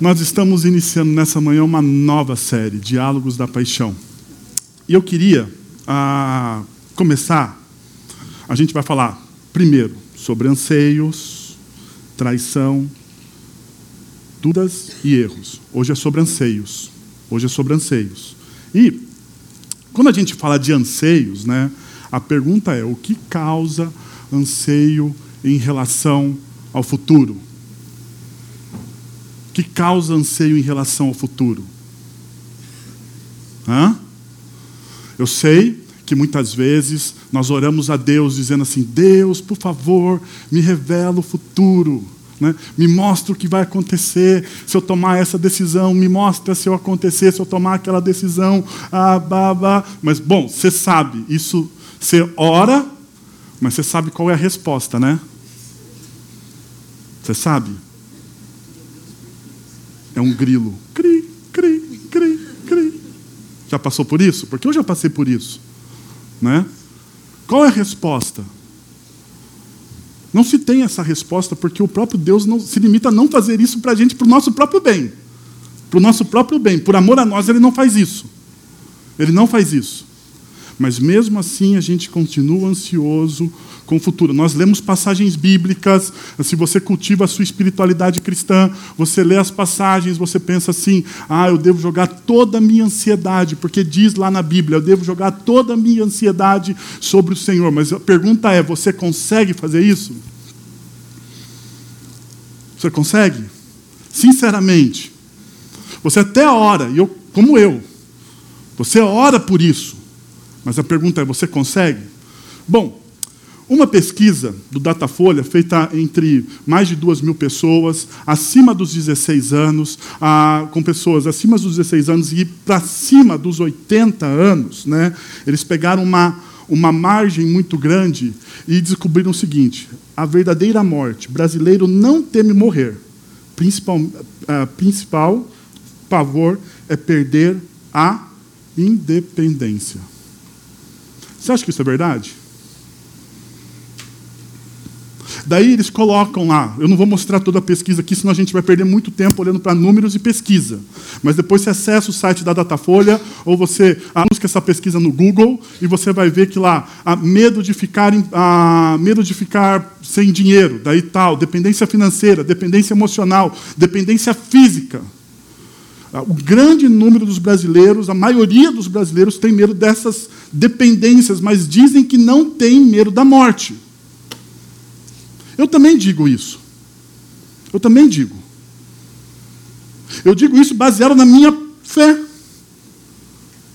Nós estamos iniciando nessa manhã uma nova série, Diálogos da Paixão. E eu queria ah, começar. A gente vai falar primeiro sobre anseios, traição, dúvidas e erros. Hoje é sobre anseios. Hoje é sobre anseios. E quando a gente fala de anseios, né, a pergunta é: o que causa anseio em relação ao futuro? Que causa anseio em relação ao futuro? Hã? Eu sei que muitas vezes nós oramos a Deus dizendo assim: Deus, por favor, me revela o futuro. Né? Me mostra o que vai acontecer se eu tomar essa decisão, me mostra se eu acontecer, se eu tomar aquela decisão. Ah, bah, bah. Mas, bom, você sabe, isso você ora, mas você sabe qual é a resposta, né? Você sabe? É um grilo. Cri, cri, cri, cri. Já passou por isso? Porque eu já passei por isso. Né? Qual é a resposta? Não se tem essa resposta porque o próprio Deus não se limita a não fazer isso para a gente, para o nosso próprio bem. Para o nosso próprio bem. Por amor a nós, ele não faz isso. Ele não faz isso. Mas mesmo assim a gente continua ansioso com o futuro. Nós lemos passagens bíblicas, se você cultiva a sua espiritualidade cristã, você lê as passagens, você pensa assim: ah, eu devo jogar toda a minha ansiedade, porque diz lá na Bíblia, eu devo jogar toda a minha ansiedade sobre o Senhor. Mas a pergunta é: você consegue fazer isso? Você consegue? Sinceramente. Você até ora, e eu, como eu, você ora por isso. Mas a pergunta é: você consegue? Bom, uma pesquisa do Datafolha, feita entre mais de duas mil pessoas, acima dos 16 anos, ah, com pessoas acima dos 16 anos e para cima dos 80 anos, né, eles pegaram uma, uma margem muito grande e descobriram o seguinte: a verdadeira morte. Brasileiro não teme morrer. Principal, principal pavor é perder a independência. Você acha que isso é verdade? Daí eles colocam lá, eu não vou mostrar toda a pesquisa aqui, senão a gente vai perder muito tempo olhando para números e pesquisa. Mas depois você acessa o site da Datafolha, ou você busca essa pesquisa no Google, e você vai ver que lá, há medo de ficar, há medo de ficar sem dinheiro, daí tal, dependência financeira, dependência emocional, dependência física. O grande número dos brasileiros, a maioria dos brasileiros tem medo dessas dependências, mas dizem que não tem medo da morte. Eu também digo isso. Eu também digo. Eu digo isso baseado na minha fé.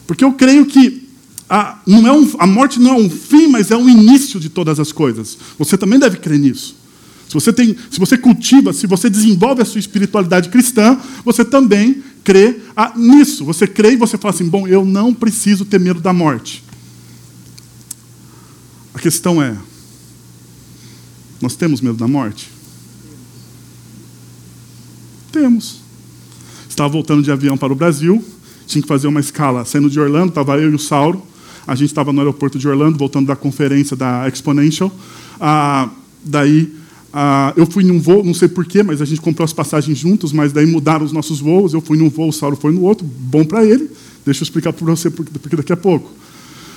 Porque eu creio que a, não é um, a morte não é um fim, mas é um início de todas as coisas. Você também deve crer nisso. Se você, tem, se você cultiva, se você desenvolve a sua espiritualidade cristã, você também crê ah, nisso. Você crê e você fala assim: bom, eu não preciso ter medo da morte. A questão é: nós temos medo da morte? Temos. Estava voltando de avião para o Brasil, tinha que fazer uma escala saindo de Orlando, estava eu e o Sauro. A gente estava no aeroporto de Orlando, voltando da conferência da Exponential. Ah, daí ah, eu fui num voo, não sei porquê, mas a gente comprou as passagens juntos, mas daí mudaram os nossos voos. Eu fui num voo, o Sauro foi no outro. Bom para ele. Deixa eu explicar para você, porque daqui a pouco.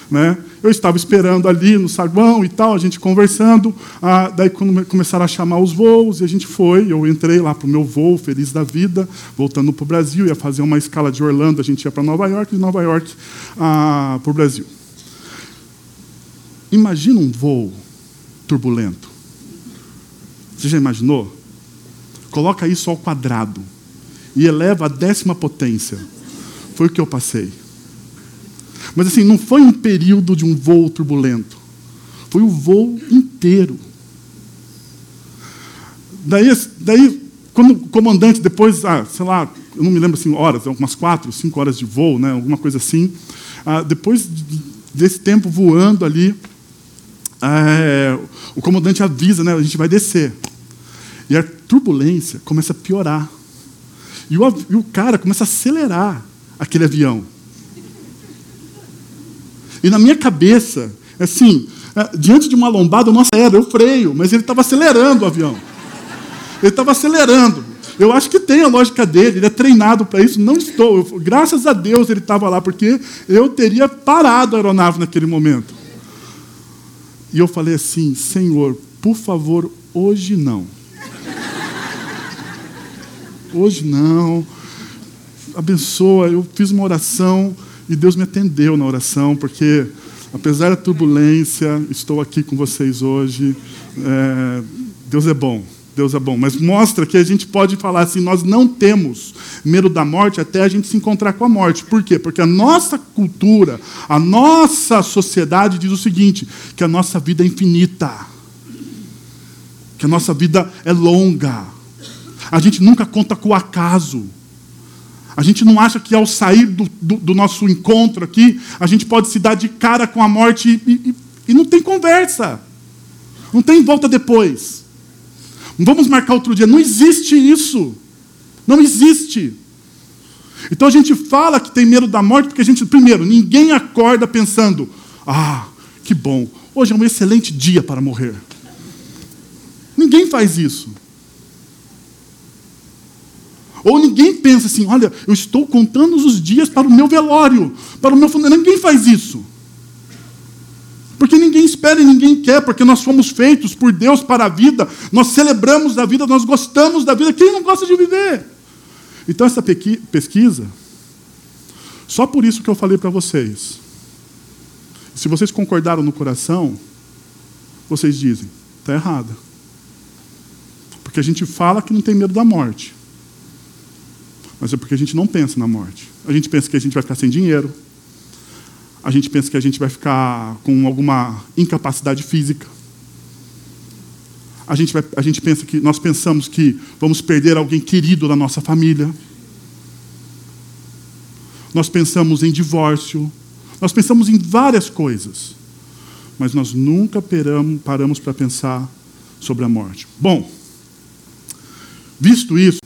Né? Eu estava esperando ali no saguão e tal, a gente conversando. Ah, daí, quando começaram a chamar os voos, e a gente foi. Eu entrei lá para o meu voo, feliz da vida, voltando para o Brasil. Ia fazer uma escala de Orlando, a gente ia para Nova York, de Nova York ah, para o Brasil. Imagina um voo turbulento. Você já imaginou? Coloca isso ao quadrado e eleva a décima potência. Foi o que eu passei. Mas assim, não foi um período de um voo turbulento. Foi o voo inteiro. Daí, daí quando o comandante, depois, ah, sei lá, eu não me lembro assim, horas, umas quatro, cinco horas de voo, né, alguma coisa assim. Ah, depois desse tempo voando ali, é, o comandante avisa, né, a gente vai descer. E a turbulência começa a piorar. E o, e o cara começa a acelerar aquele avião. E na minha cabeça, assim, é, diante de uma lombada, nossa, era, eu freio, mas ele estava acelerando o avião. Ele estava acelerando. Eu acho que tem a lógica dele, ele é treinado para isso. Não estou. Eu, graças a Deus ele estava lá, porque eu teria parado a aeronave naquele momento. E eu falei assim: Senhor, por favor, hoje não. Hoje não. Abençoa. Eu fiz uma oração e Deus me atendeu na oração, porque apesar da turbulência, estou aqui com vocês hoje. É, Deus é bom. Deus é bom, mas mostra que a gente pode falar assim: nós não temos medo da morte até a gente se encontrar com a morte. Por quê? Porque a nossa cultura, a nossa sociedade diz o seguinte: que a nossa vida é infinita, que a nossa vida é longa, a gente nunca conta com o acaso. A gente não acha que ao sair do, do, do, nosso encontro aqui, a gente pode se dar de cara com a morte e, e, e não tem conversa. Não tem volta depois. Vamos marcar outro dia. Não existe isso. Não existe. Então a gente fala que tem medo da morte porque a gente, primeiro, ninguém acorda pensando: ah, que bom, hoje é um excelente dia para morrer. Ninguém faz isso. Ou ninguém pensa assim: olha, eu estou contando os dias para o meu velório, para o meu funeral. Ninguém faz isso. Porque ninguém espera e ninguém quer, porque nós fomos feitos por Deus para a vida, nós celebramos a vida, nós gostamos da vida. Quem não gosta de viver? Então, essa pesquisa, só por isso que eu falei para vocês. Se vocês concordaram no coração, vocês dizem, está errada. Porque a gente fala que não tem medo da morte. Mas é porque a gente não pensa na morte. A gente pensa que a gente vai ficar sem dinheiro, a gente pensa que a gente vai ficar com alguma incapacidade física. A gente, vai, a gente pensa que nós pensamos que vamos perder alguém querido da nossa família. Nós pensamos em divórcio. Nós pensamos em várias coisas. Mas nós nunca paramos, paramos para pensar sobre a morte. Bom, visto isso,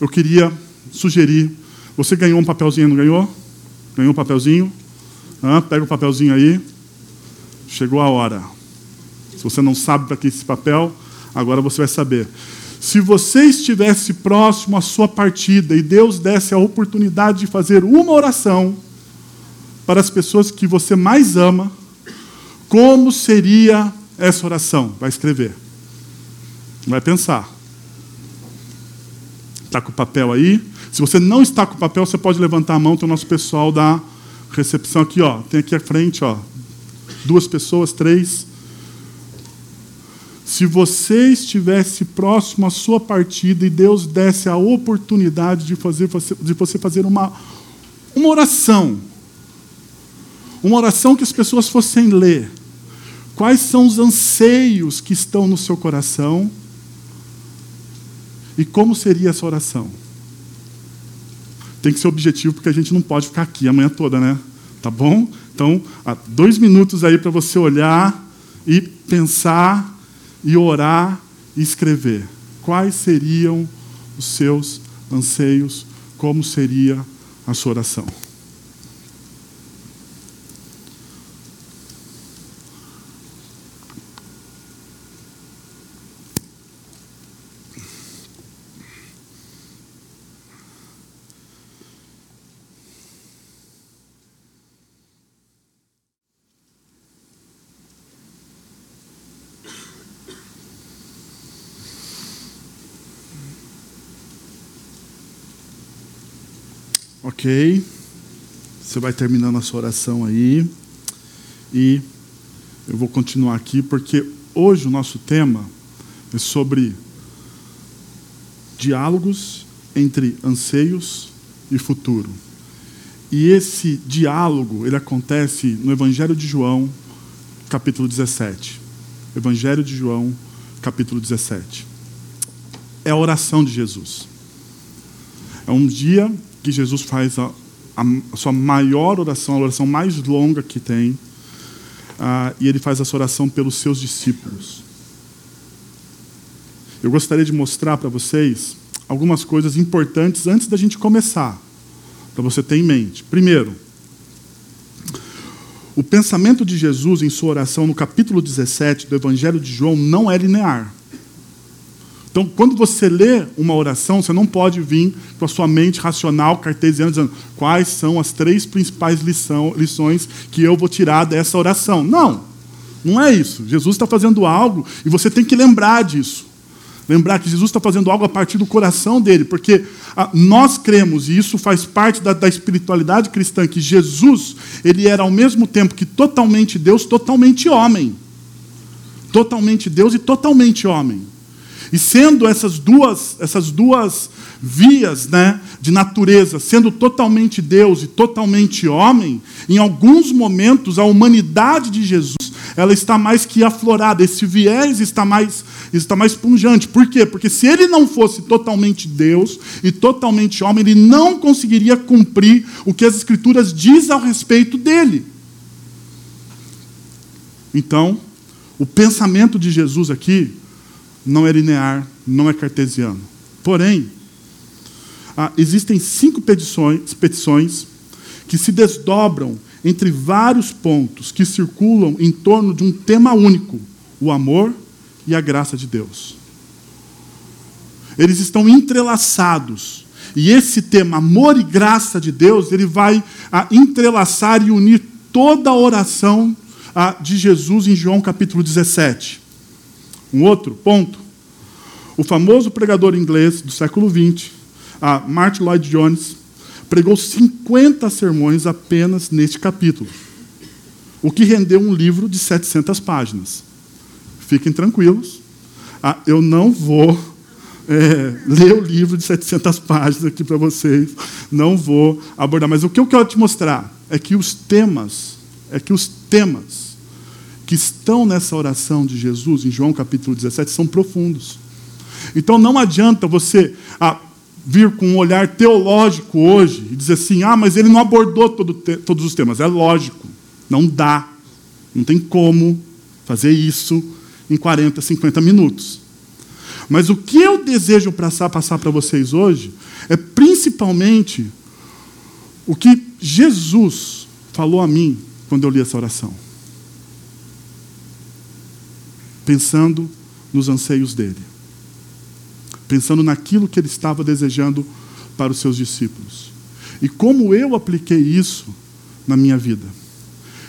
eu queria sugerir. Você ganhou um papelzinho, não ganhou? Ganhou um papelzinho? Ah, pega o papelzinho aí. Chegou a hora. Se você não sabe para que esse papel, agora você vai saber. Se você estivesse próximo à sua partida e Deus desse a oportunidade de fazer uma oração para as pessoas que você mais ama, como seria essa oração? Vai escrever. Vai pensar. Está com o papel aí? Se você não está com o papel, você pode levantar a mão, tem o nosso pessoal da recepção aqui, ó, tem aqui à frente, ó, duas pessoas, três. Se você estivesse próximo à sua partida e Deus desse a oportunidade de, fazer, de você fazer uma, uma oração, uma oração que as pessoas fossem ler, quais são os anseios que estão no seu coração e como seria essa oração? Tem que ser objetivo, porque a gente não pode ficar aqui a manhã toda, né? Tá bom? Então, há dois minutos aí para você olhar e pensar e orar e escrever. Quais seriam os seus anseios? Como seria a sua oração? Ok. Você vai terminando a sua oração aí. E eu vou continuar aqui, porque hoje o nosso tema é sobre diálogos entre anseios e futuro. E esse diálogo, ele acontece no Evangelho de João, capítulo 17. Evangelho de João, capítulo 17. É a oração de Jesus. É um dia que Jesus faz a, a, sua maior oração, a oração mais longa que tem, uh, e ele faz essa oração pelos seus discípulos. Eu gostaria de mostrar para vocês algumas coisas importantes antes da gente começar, para você ter em mente. Primeiro, o pensamento de Jesus em sua oração no capítulo 17 do Evangelho de João não é linear. Então, quando você lê uma oração, você não pode vir com a sua mente racional, cartesiana, dizendo quais são as três principais lição, lições que eu vou tirar dessa oração. Não, não é isso. Jesus está fazendo algo e você tem que lembrar disso. Lembrar que Jesus está fazendo algo a partir do coração dele, porque ah, nós cremos, e isso faz parte da, da espiritualidade cristã, que Jesus, ele era ao mesmo tempo que totalmente Deus, totalmente homem. Totalmente Deus e totalmente homem. E sendo essas duas, essas duas vias né, de natureza, sendo totalmente Deus e totalmente homem, em alguns momentos a humanidade de Jesus ela está mais que aflorada, esse viés está mais, está mais punjante. Por quê? Porque se ele não fosse totalmente Deus e totalmente homem, ele não conseguiria cumprir o que as Escrituras diz ao respeito dele. Então, o pensamento de Jesus aqui não é linear, não é cartesiano. Porém, ah, existem cinco petições, petições que se desdobram entre vários pontos que circulam em torno de um tema único: o amor e a graça de Deus. Eles estão entrelaçados. E esse tema, amor e graça de Deus, ele vai ah, entrelaçar e unir toda a oração ah, de Jesus em João capítulo 17. Um outro ponto. O famoso pregador inglês do século XX, Martin Lloyd Jones, pregou 50 sermões apenas neste capítulo, o que rendeu um livro de 700 páginas. Fiquem tranquilos, ah, eu não vou é, ler o livro de 700 páginas aqui para vocês, não vou abordar, mas o que eu quero te mostrar é que os temas, é que os temas que estão nessa oração de Jesus, em João capítulo 17, são profundos. Então não adianta você ah, vir com um olhar teológico hoje e dizer assim: ah, mas ele não abordou todo, todos os temas. É lógico, não dá, não tem como fazer isso em 40, 50 minutos. Mas o que eu desejo passar, passar para vocês hoje é principalmente o que Jesus falou a mim quando eu li essa oração pensando nos anseios dele, pensando naquilo que ele estava desejando para os seus discípulos. E como eu apliquei isso na minha vida.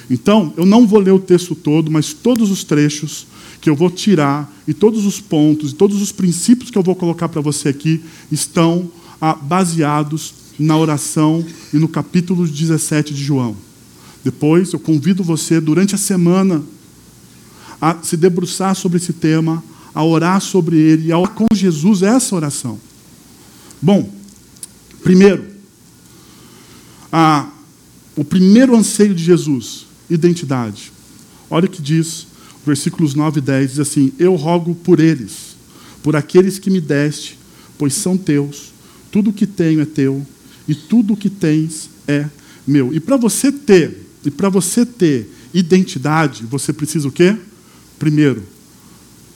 Então, eu não vou ler o texto todo, mas todos os trechos que eu vou tirar, e todos os pontos, e todos os princípios que eu vou colocar para você aqui, estão ah, baseados na oração e no capítulo 17 de João. Depois, eu convido você, durante a semana, a se debruçar sobre esse tema, a orar sobre ele, a orar com Jesus essa oração. Bom, primeiro, a, o primeiro anseio de Jesus, identidade. Olha o que diz, versículos 9 e 10, diz assim: Eu rogo por eles, por aqueles que me deste, pois são teus, tudo o que tenho é teu, e tudo o que tens é meu. E para você ter, e para você ter identidade, você precisa o quê? Primeiro,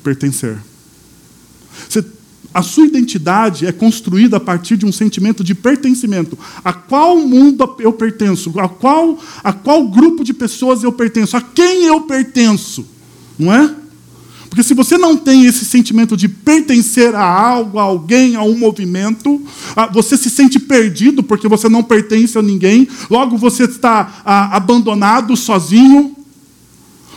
pertencer. Você, a sua identidade é construída a partir de um sentimento de pertencimento. A qual mundo eu pertenço? A qual, a qual grupo de pessoas eu pertenço? A quem eu pertenço? Não é? Porque se você não tem esse sentimento de pertencer a algo, a alguém, a um movimento, você se sente perdido porque você não pertence a ninguém, logo você está abandonado, sozinho.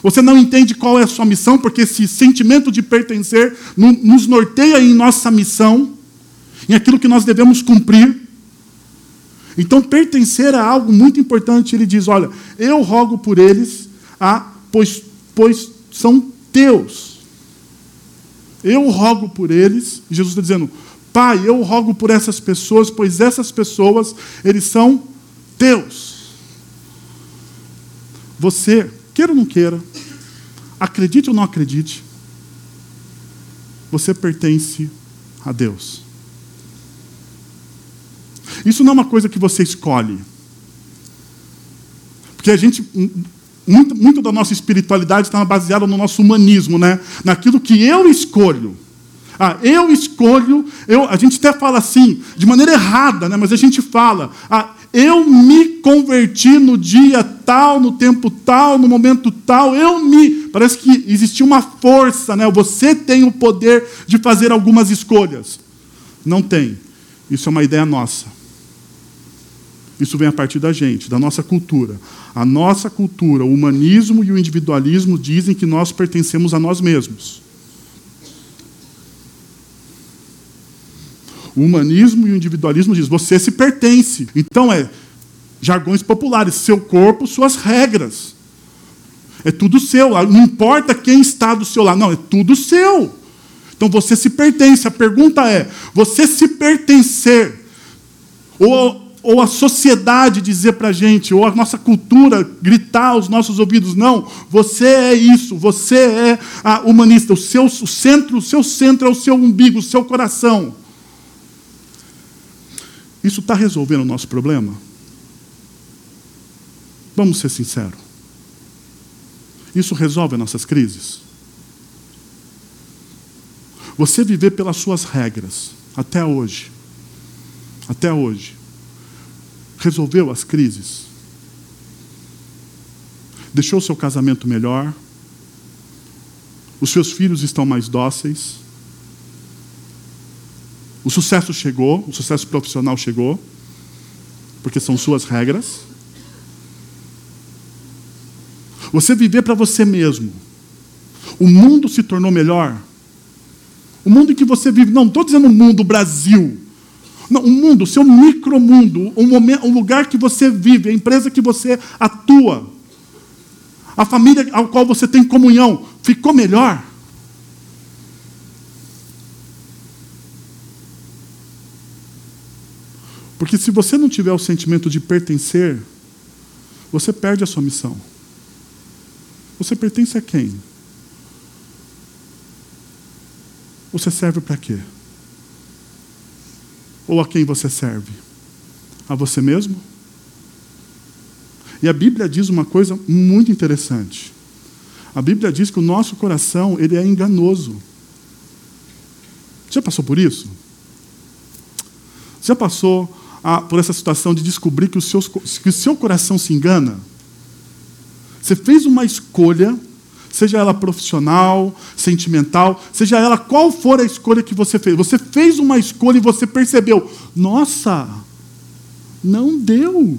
Você não entende qual é a sua missão, porque esse sentimento de pertencer nos norteia em nossa missão, em aquilo que nós devemos cumprir. Então, pertencer a algo muito importante, ele diz: Olha, eu rogo por eles, ah, pois, pois são teus. Eu rogo por eles, Jesus está dizendo: Pai, eu rogo por essas pessoas, pois essas pessoas, eles são teus. Você Queira ou não queira, acredite ou não acredite, você pertence a Deus. Isso não é uma coisa que você escolhe. Porque a gente, muito, muito da nossa espiritualidade está baseada no nosso humanismo, né? naquilo que eu escolho. Ah, eu escolho, eu, a gente até fala assim, de maneira errada, né? mas a gente fala, ah, eu me converti no dia tal, no tempo tal, no momento tal, eu me. Parece que existia uma força, né? Você tem o poder de fazer algumas escolhas. Não tem. Isso é uma ideia nossa. Isso vem a partir da gente, da nossa cultura. A nossa cultura, o humanismo e o individualismo dizem que nós pertencemos a nós mesmos. O humanismo e o individualismo diz: você se pertence. Então é jargões populares, seu corpo, suas regras. É tudo seu. Não importa quem está do seu lado. Não, é tudo seu. Então você se pertence. A pergunta é: você se pertencer, ou, ou a sociedade dizer para a gente, ou a nossa cultura gritar aos nossos ouvidos, não, você é isso, você é humanista, o seu o centro, o seu centro é o seu umbigo, o seu coração. Isso está resolvendo o nosso problema? Vamos ser sinceros. Isso resolve nossas crises? Você viver pelas suas regras, até hoje, até hoje, resolveu as crises? Deixou seu casamento melhor? Os seus filhos estão mais dóceis? O sucesso chegou, o sucesso profissional chegou, porque são suas regras. Você viver para você mesmo. O mundo se tornou melhor. O mundo em que você vive, não estou dizendo o mundo Brasil. Não, o mundo, o seu micromundo, o, momento, o lugar que você vive, a empresa que você atua, a família ao qual você tem comunhão, ficou melhor? Porque se você não tiver o sentimento de pertencer, você perde a sua missão. Você pertence a quem? Você serve para quê? Ou a quem você serve? A você mesmo? E a Bíblia diz uma coisa muito interessante. A Bíblia diz que o nosso coração ele é enganoso. Já passou por isso? Já passou a, por essa situação de descobrir que o, seu, que o seu coração se engana? Você fez uma escolha, seja ela profissional, sentimental, seja ela qual for a escolha que você fez. Você fez uma escolha e você percebeu: nossa, não deu.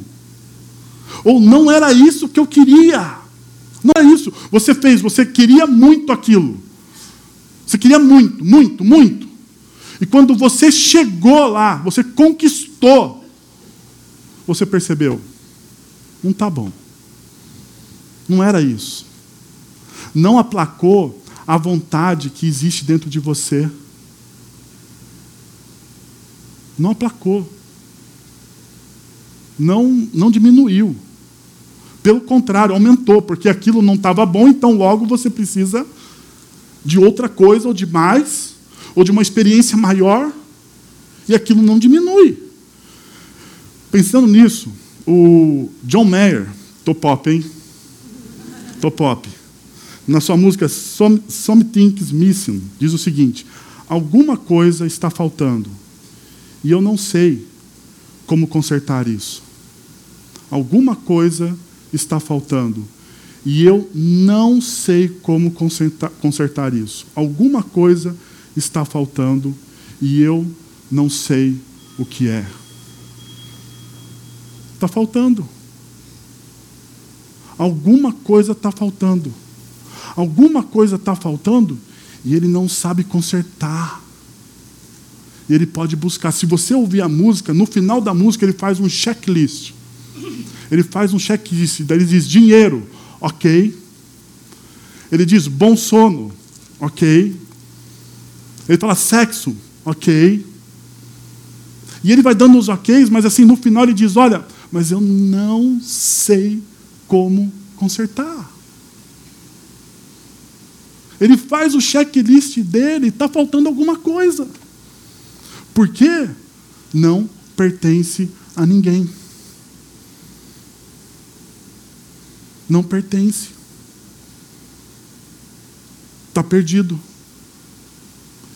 Ou não era isso que eu queria. Não é isso. Você fez, você queria muito aquilo. Você queria muito, muito, muito. E quando você chegou lá, você conquistou, você percebeu, não está bom. Não era isso. Não aplacou a vontade que existe dentro de você. Não aplacou. Não, não diminuiu. Pelo contrário, aumentou, porque aquilo não estava bom, então logo você precisa de outra coisa ou de mais ou de uma experiência maior, e aquilo não diminui. Pensando nisso, o John Mayer, tô pop, hein? Tô pop. Na sua música Some, Something's Missing, diz o seguinte: alguma coisa está faltando, e eu não sei como consertar isso. Alguma coisa está faltando, e eu não sei como consertar, consertar isso. Alguma coisa está faltando e eu não sei o que é. Está faltando. Alguma coisa está faltando. Alguma coisa está faltando e ele não sabe consertar. E ele pode buscar. Se você ouvir a música, no final da música ele faz um checklist. Ele faz um checklist. Daí ele diz: dinheiro, ok. Ele diz: bom sono, ok. Ele fala sexo, ok. E ele vai dando os ok's, mas assim, no final ele diz: Olha, mas eu não sei como consertar. Ele faz o checklist dele, está faltando alguma coisa. Por quê? Não pertence a ninguém. Não pertence. Está perdido.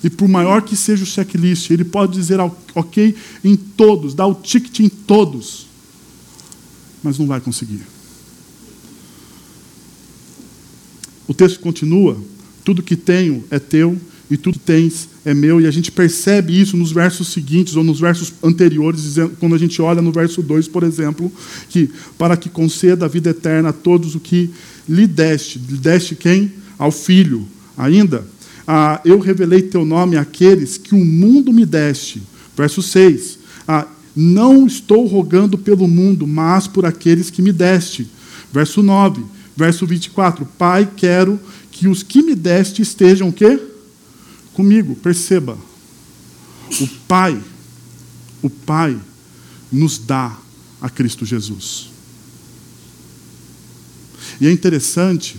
E por maior que seja o checklist, ele pode dizer ok em todos, dar o ticket em todos. Mas não vai conseguir. O texto continua: tudo que tenho é teu e tudo que tens é meu, e a gente percebe isso nos versos seguintes ou nos versos anteriores, quando a gente olha no verso 2, por exemplo, que para que conceda a vida eterna a todos o que lhe deste, lhe deste quem? Ao filho. Ainda, ah, eu revelei teu nome àqueles que o mundo me deste. Verso 6. Ah, não estou rogando pelo mundo, mas por aqueles que me deste. Verso 9. Verso 24. Pai, quero que os que me deste estejam o quê? Comigo. Perceba. O Pai, o Pai nos dá a Cristo Jesus. E é interessante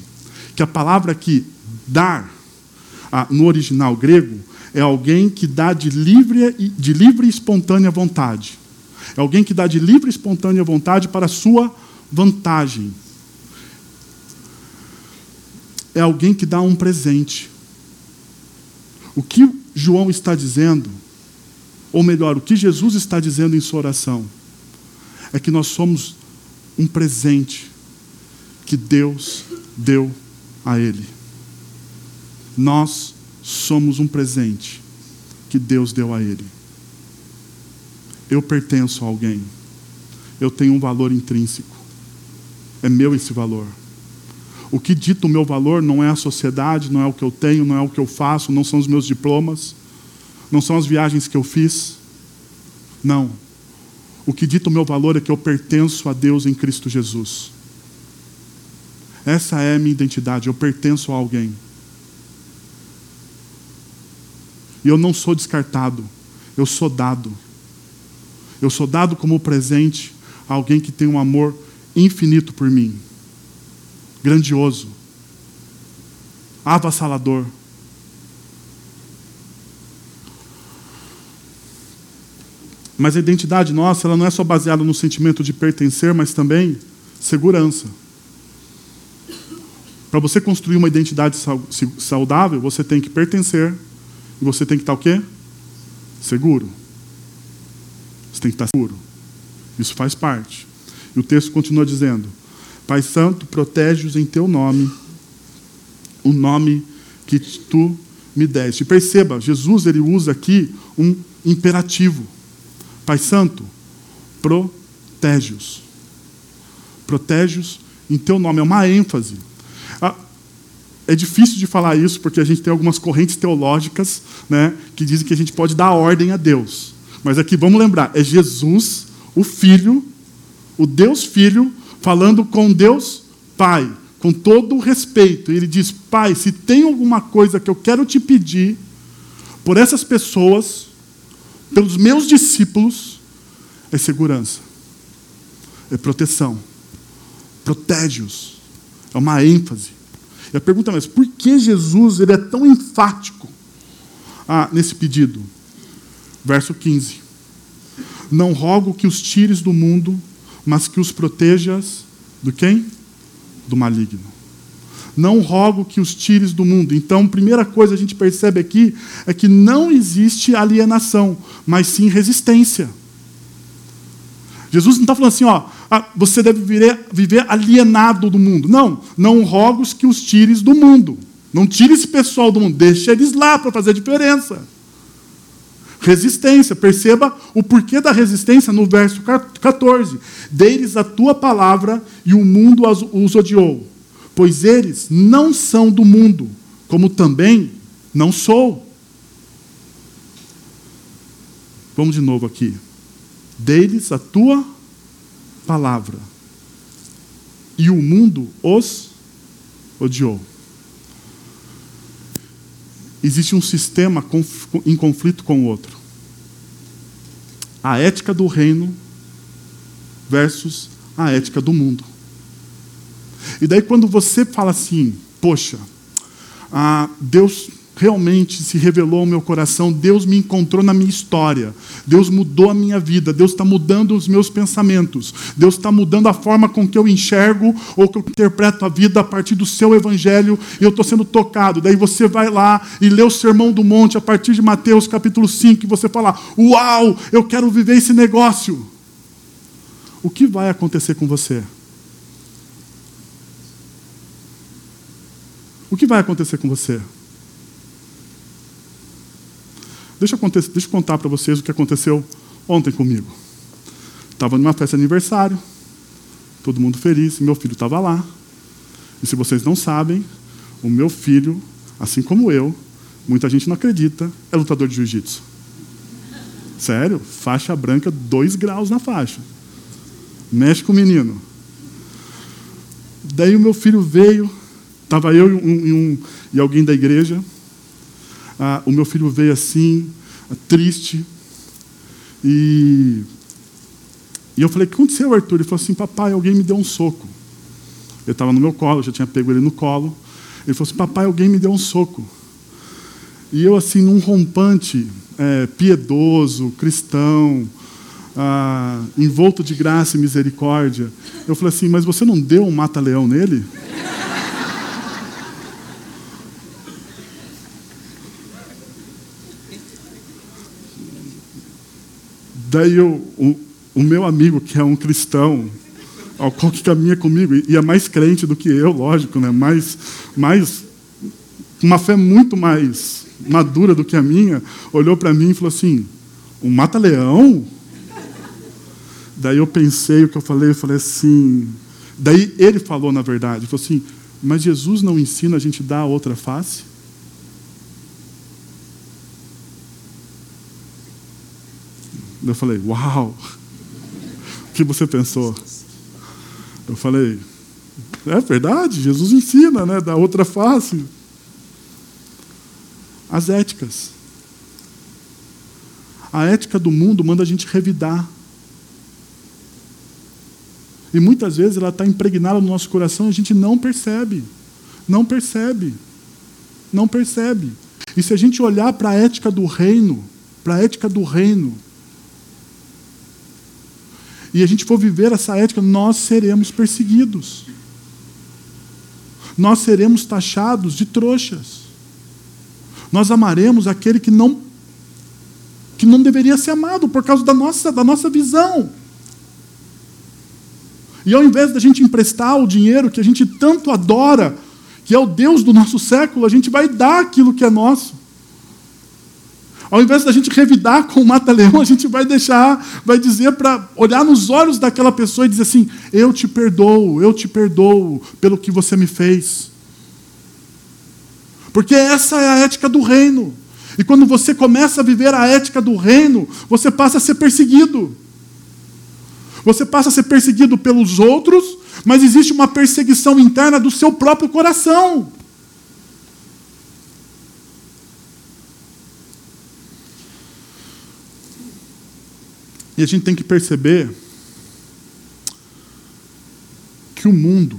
que a palavra aqui, dar, no original grego, é alguém que dá de livre, de livre e espontânea vontade. É alguém que dá de livre e espontânea vontade para a sua vantagem. É alguém que dá um presente. O que João está dizendo, ou melhor, o que Jesus está dizendo em sua oração, é que nós somos um presente que Deus deu a Ele. Nós somos um presente que Deus deu a Ele. Eu pertenço a alguém. Eu tenho um valor intrínseco. É meu esse valor. O que dita o meu valor não é a sociedade, não é o que eu tenho, não é o que eu faço, não são os meus diplomas, não são as viagens que eu fiz. Não. O que dita o meu valor é que eu pertenço a Deus em Cristo Jesus. Essa é a minha identidade, eu pertenço a alguém. E eu não sou descartado, eu sou dado. Eu sou dado como presente a alguém que tem um amor infinito por mim grandioso, avassalador. Mas a identidade nossa, ela não é só baseada no sentimento de pertencer, mas também segurança. Para você construir uma identidade saudável, você tem que pertencer e você tem que estar o quê? Seguro. Você tem que estar seguro. Isso faz parte. E o texto continua dizendo: Pai Santo, protege-os em teu nome, o nome que tu me deste. Perceba, Jesus ele usa aqui um imperativo. Pai Santo, protege-os. Protege-os em teu nome. É uma ênfase. Ah, é difícil de falar isso porque a gente tem algumas correntes teológicas né, que dizem que a gente pode dar ordem a Deus. Mas aqui vamos lembrar: é Jesus, o Filho, o Deus Filho, falando com Deus Pai, com todo o respeito. Ele diz: Pai, se tem alguma coisa que eu quero te pedir por essas pessoas, pelos meus discípulos, é segurança, é proteção. Protege-os. É uma ênfase. E a pergunta é: mas por que Jesus ele é tão enfático ah, nesse pedido? Verso 15: Não rogo que os tires do mundo mas que os protejas do quem? Do maligno. Não rogo que os tires do mundo. Então, primeira coisa que a gente percebe aqui é que não existe alienação, mas sim resistência. Jesus não está falando assim, ó, ah, você deve viver, viver alienado do mundo. Não, não rogo que os tires do mundo. Não tire esse pessoal do mundo, deixa eles lá para fazer a diferença. Resistência, perceba o porquê da resistência no verso 14. Deles a tua palavra e o mundo os odiou, pois eles não são do mundo, como também não sou. Vamos de novo aqui. Deles a tua palavra e o mundo os odiou. Existe um sistema em conflito com o outro a ética do reino versus a ética do mundo. E daí, quando você fala assim, poxa, ah, Deus realmente se revelou ao meu coração, Deus me encontrou na minha história, Deus mudou a minha vida, Deus está mudando os meus pensamentos, Deus está mudando a forma com que eu enxergo ou que eu interpreto a vida a partir do seu evangelho e eu estou sendo tocado. Daí você vai lá e lê o Sermão do Monte a partir de Mateus capítulo 5 e você fala: Uau, eu quero viver esse negócio. o que vai acontecer com você? O que vai acontecer com você? Deixa eu, deixa eu contar para vocês o que aconteceu ontem comigo. Estava numa festa de aniversário, todo mundo feliz, meu filho estava lá. E se vocês não sabem, o meu filho, assim como eu, muita gente não acredita, é lutador de jiu-jitsu. Sério, faixa branca, dois graus na faixa. Mexe com o menino. Daí o meu filho veio, estava eu e, um, e, um, e, alguém da igreja. Ah, o meu filho veio assim, triste. E, e eu falei: O que aconteceu, Arthur? Ele falou assim: Papai, alguém me deu um soco. Ele estava no meu colo, eu já tinha pego ele no colo. Ele falou assim: Papai, alguém me deu um soco. E eu, assim, num rompante é, piedoso, cristão, ah, envolto de graça e misericórdia, eu falei assim: Mas você não deu um mata-leão nele? Daí eu, o, o, meu amigo, que é um cristão, ao qual que caminha comigo, e é mais crente do que eu, lógico, né? mais, mais, uma fé muito mais madura do que a minha, olhou para mim e falou assim: um mata-leão? Daí eu pensei o que eu falei, eu falei assim. Daí ele falou, na verdade, falou assim: mas Jesus não ensina a gente dar a outra face? Eu falei, uau! O que você pensou? Eu falei, é verdade, Jesus ensina, né? Da outra face as éticas. A ética do mundo manda a gente revidar. E muitas vezes ela está impregnada no nosso coração e a gente não percebe. Não percebe. Não percebe. E se a gente olhar para a ética do reino, para a ética do reino, e a gente for viver essa ética, nós seremos perseguidos. Nós seremos taxados de trouxas. Nós amaremos aquele que não que não deveria ser amado por causa da nossa, da nossa visão. E ao invés da gente emprestar o dinheiro que a gente tanto adora, que é o Deus do nosso século, a gente vai dar aquilo que é nosso. Ao invés da gente revidar com o mata-leão, a gente vai deixar, vai dizer para olhar nos olhos daquela pessoa e dizer assim: Eu te perdoo, eu te perdoo pelo que você me fez. Porque essa é a ética do reino. E quando você começa a viver a ética do reino, você passa a ser perseguido. Você passa a ser perseguido pelos outros, mas existe uma perseguição interna do seu próprio coração. E a gente tem que perceber que o mundo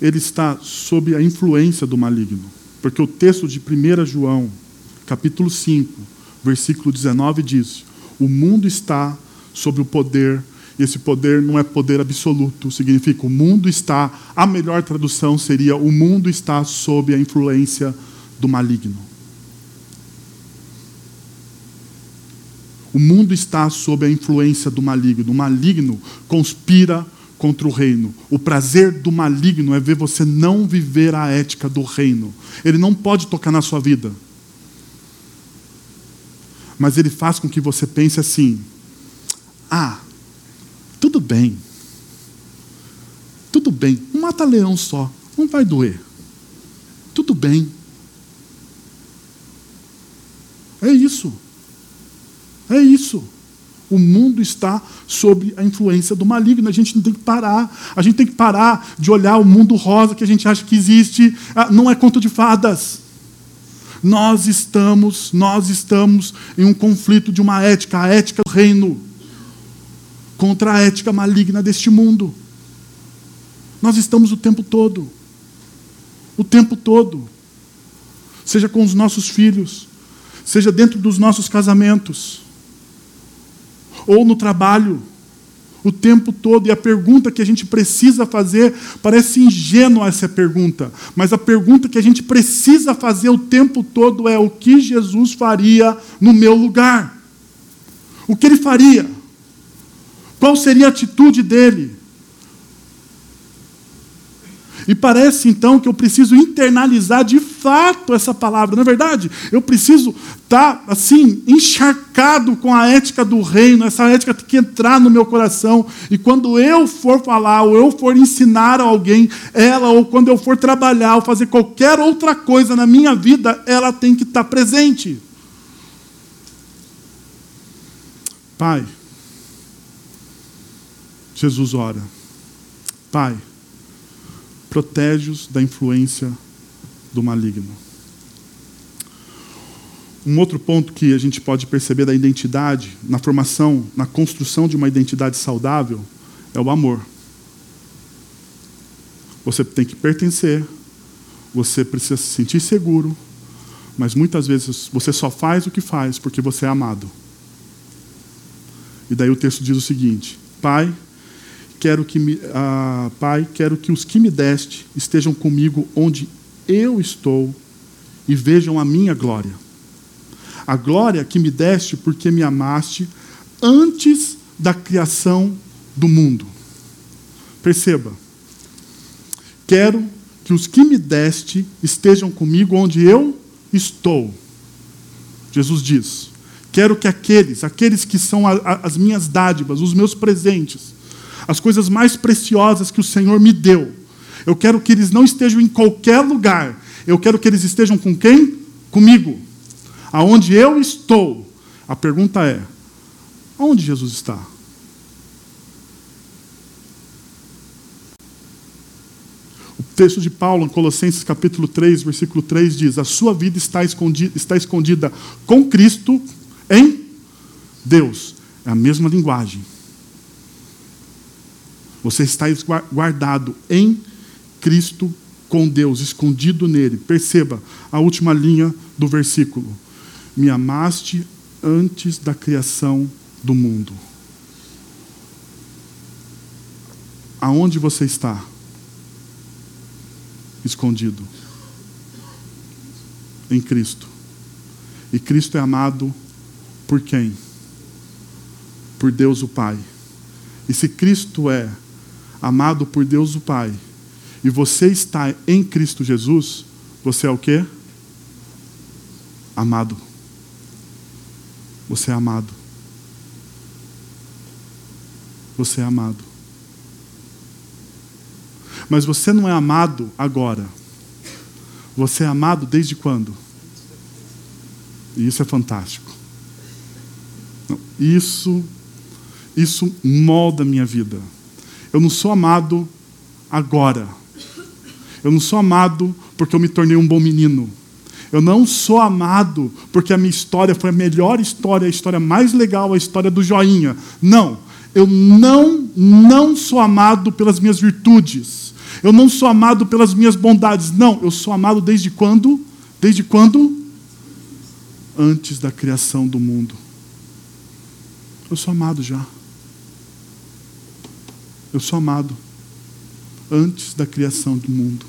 ele está sob a influência do maligno. Porque o texto de 1 João, capítulo 5, versículo 19 diz: O mundo está sob o poder, e esse poder não é poder absoluto, significa o mundo está, a melhor tradução seria: o mundo está sob a influência do maligno. O mundo está sob a influência do maligno. O maligno conspira contra o reino. O prazer do maligno é ver você não viver a ética do reino. Ele não pode tocar na sua vida. Mas ele faz com que você pense assim: ah, tudo bem. Tudo bem, um mata-leão só, não vai doer. Tudo bem. É isso. É isso. O mundo está sob a influência do maligno. A gente não tem que parar. A gente tem que parar de olhar o mundo rosa que a gente acha que existe. Ah, não é conto de fadas. Nós estamos, nós estamos em um conflito de uma ética, a ética do reino, contra a ética maligna deste mundo. Nós estamos o tempo todo. O tempo todo. Seja com os nossos filhos, seja dentro dos nossos casamentos ou no trabalho, o tempo todo. E a pergunta que a gente precisa fazer, parece ingênua essa pergunta, mas a pergunta que a gente precisa fazer o tempo todo é: o que Jesus faria no meu lugar? O que ele faria? Qual seria a atitude dele? E parece então que eu preciso internalizar de fato essa palavra, não é verdade? Eu preciso estar assim, encharcado com a ética do reino, essa ética tem que entrar no meu coração. E quando eu for falar, ou eu for ensinar a alguém, ela, ou quando eu for trabalhar, ou fazer qualquer outra coisa na minha vida, ela tem que estar presente. Pai, Jesus ora. Pai, protege-os da influência do maligno. Um outro ponto que a gente pode perceber da identidade, na formação, na construção de uma identidade saudável, é o amor. Você tem que pertencer, você precisa se sentir seguro, mas muitas vezes você só faz o que faz porque você é amado. E daí o texto diz o seguinte: Pai, quero que me, ah, Pai, quero que os que me deste estejam comigo onde eu estou e vejam a minha glória. A glória que me deste porque me amaste antes da criação do mundo. Perceba. Quero que os que me deste estejam comigo onde eu estou. Jesus diz: Quero que aqueles, aqueles que são a, a, as minhas dádivas, os meus presentes, as coisas mais preciosas que o Senhor me deu. Eu quero que eles não estejam em qualquer lugar. Eu quero que eles estejam com quem? Comigo. Aonde eu estou. A pergunta é: onde Jesus está? O texto de Paulo, em Colossenses capítulo 3, versículo 3, diz: A sua vida está escondida, está escondida com Cristo em Deus. É a mesma linguagem. Você está guardado em Cristo com Deus, escondido nele. Perceba a última linha do versículo. Me amaste antes da criação do mundo. Aonde você está? Escondido. Em Cristo. E Cristo é amado por quem? Por Deus o Pai. E se Cristo é amado por Deus o Pai, e você está em Cristo Jesus, você é o quê? Amado. Você é amado. Você é amado. Mas você não é amado agora. Você é amado desde quando? E isso é fantástico. Isso, isso molda a minha vida. Eu não sou amado agora. Eu não sou amado porque eu me tornei um bom menino. Eu não sou amado porque a minha história foi a melhor história, a história mais legal, a história do joinha. Não. Eu não, não sou amado pelas minhas virtudes. Eu não sou amado pelas minhas bondades. Não, eu sou amado desde quando? Desde quando? Antes da criação do mundo. Eu sou amado já. Eu sou amado antes da criação do mundo.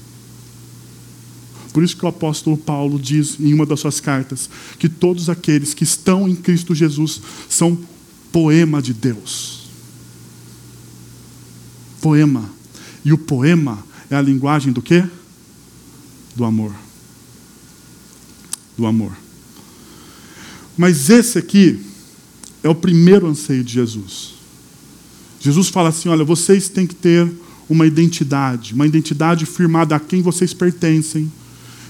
Por isso que o apóstolo Paulo diz em uma das suas cartas que todos aqueles que estão em Cristo Jesus são poema de Deus. Poema. E o poema é a linguagem do quê? Do amor. Do amor. Mas esse aqui é o primeiro anseio de Jesus. Jesus fala assim: olha, vocês têm que ter uma identidade, uma identidade firmada a quem vocês pertencem,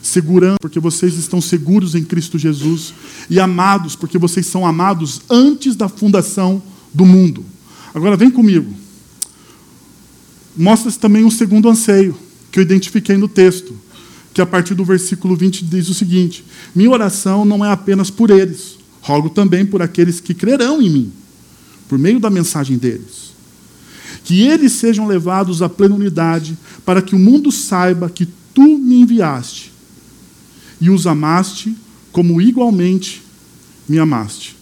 segurando porque vocês estão seguros em Cristo Jesus e amados porque vocês são amados antes da fundação do mundo. Agora vem comigo. Mostra-se também um segundo anseio que eu identifiquei no texto, que a partir do versículo 20 diz o seguinte: Minha oração não é apenas por eles, rogo também por aqueles que crerão em mim, por meio da mensagem deles que eles sejam levados à plena unidade, para que o mundo saiba que tu me enviaste e os amaste como igualmente me amaste.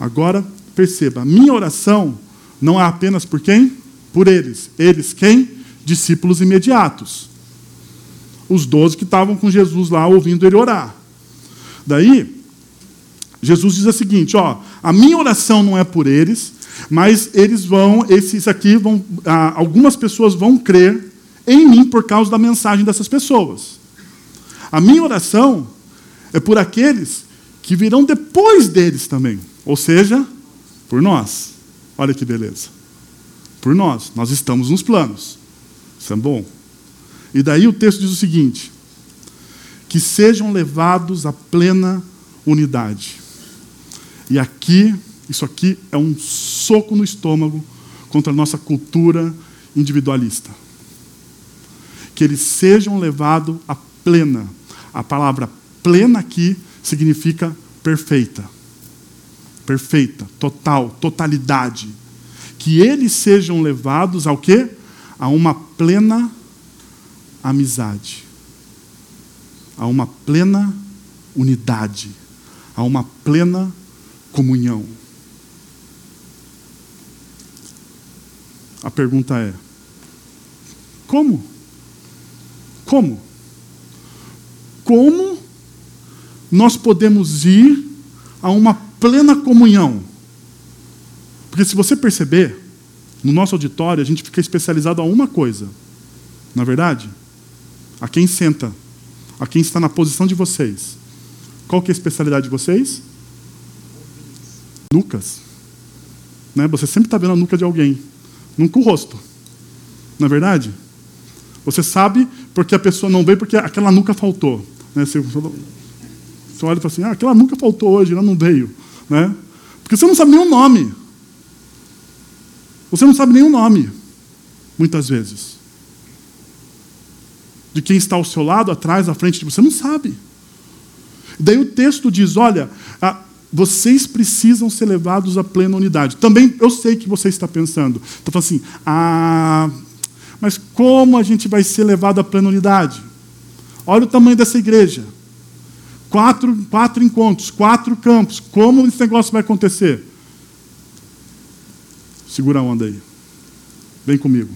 Agora, perceba, minha oração não é apenas por quem? Por eles. Eles quem? Discípulos imediatos. Os doze que estavam com Jesus lá ouvindo ele orar. Daí, Jesus diz o seguinte: ó, a minha oração não é por eles, Mas eles vão, esses aqui vão, ah, algumas pessoas vão crer em mim por causa da mensagem dessas pessoas. A minha oração é por aqueles que virão depois deles também, ou seja, por nós. Olha que beleza. Por nós, nós estamos nos planos. Isso é bom. E daí o texto diz o seguinte: que sejam levados à plena unidade. E aqui, isso aqui é um soco no estômago contra a nossa cultura individualista. Que eles sejam levados à plena. A palavra plena aqui significa perfeita. Perfeita, total, totalidade. Que eles sejam levados ao quê? A uma plena amizade. A uma plena unidade. A uma plena comunhão. A pergunta é: como? Como? Como nós podemos ir a uma plena comunhão? Porque se você perceber, no nosso auditório a gente fica especializado a uma coisa, na é verdade? A quem senta, a quem está na posição de vocês. Qual que é a especialidade de vocês? Nucas. Né? Você sempre está vendo a nuca de alguém, nunca o rosto. Não é verdade? Você sabe porque a pessoa não veio porque aquela nuca faltou. Né? Você, você olha e fala assim, ah, aquela nuca faltou hoje, ela não veio. Né? Porque você não sabe o nome. Você não sabe o nome, muitas vezes. De quem está ao seu lado, atrás, à frente de você, não sabe. Daí o texto diz: olha, vocês precisam ser levados à plena unidade. Também eu sei que você está pensando. Está falando assim, ah, mas como a gente vai ser levado à plena unidade? Olha o tamanho dessa igreja. Quatro, quatro encontros, quatro campos. Como esse negócio vai acontecer? Segura a onda aí. Vem comigo.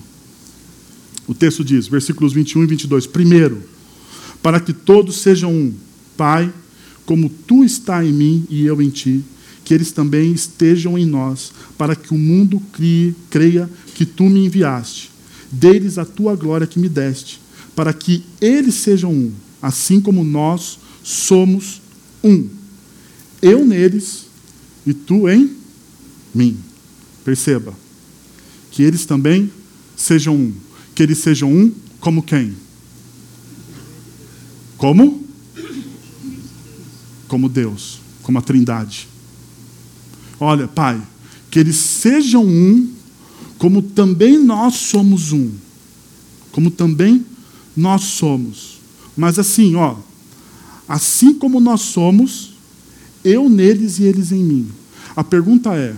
O texto diz, versículos 21 e 22. Primeiro, para que todos sejam um. Pai, como tu está em mim e eu em ti, que eles também estejam em nós, para que o mundo crie, creia que tu me enviaste. Deles a tua glória que me deste, para que eles sejam um, assim como nós somos um. Eu neles e tu em mim. Perceba que eles também sejam um. Que eles sejam um como quem? Como? Como Deus, como a Trindade. Olha, Pai, que eles sejam um, como também nós somos um. Como também nós somos. Mas assim, ó, assim como nós somos, eu neles e eles em mim. A pergunta é: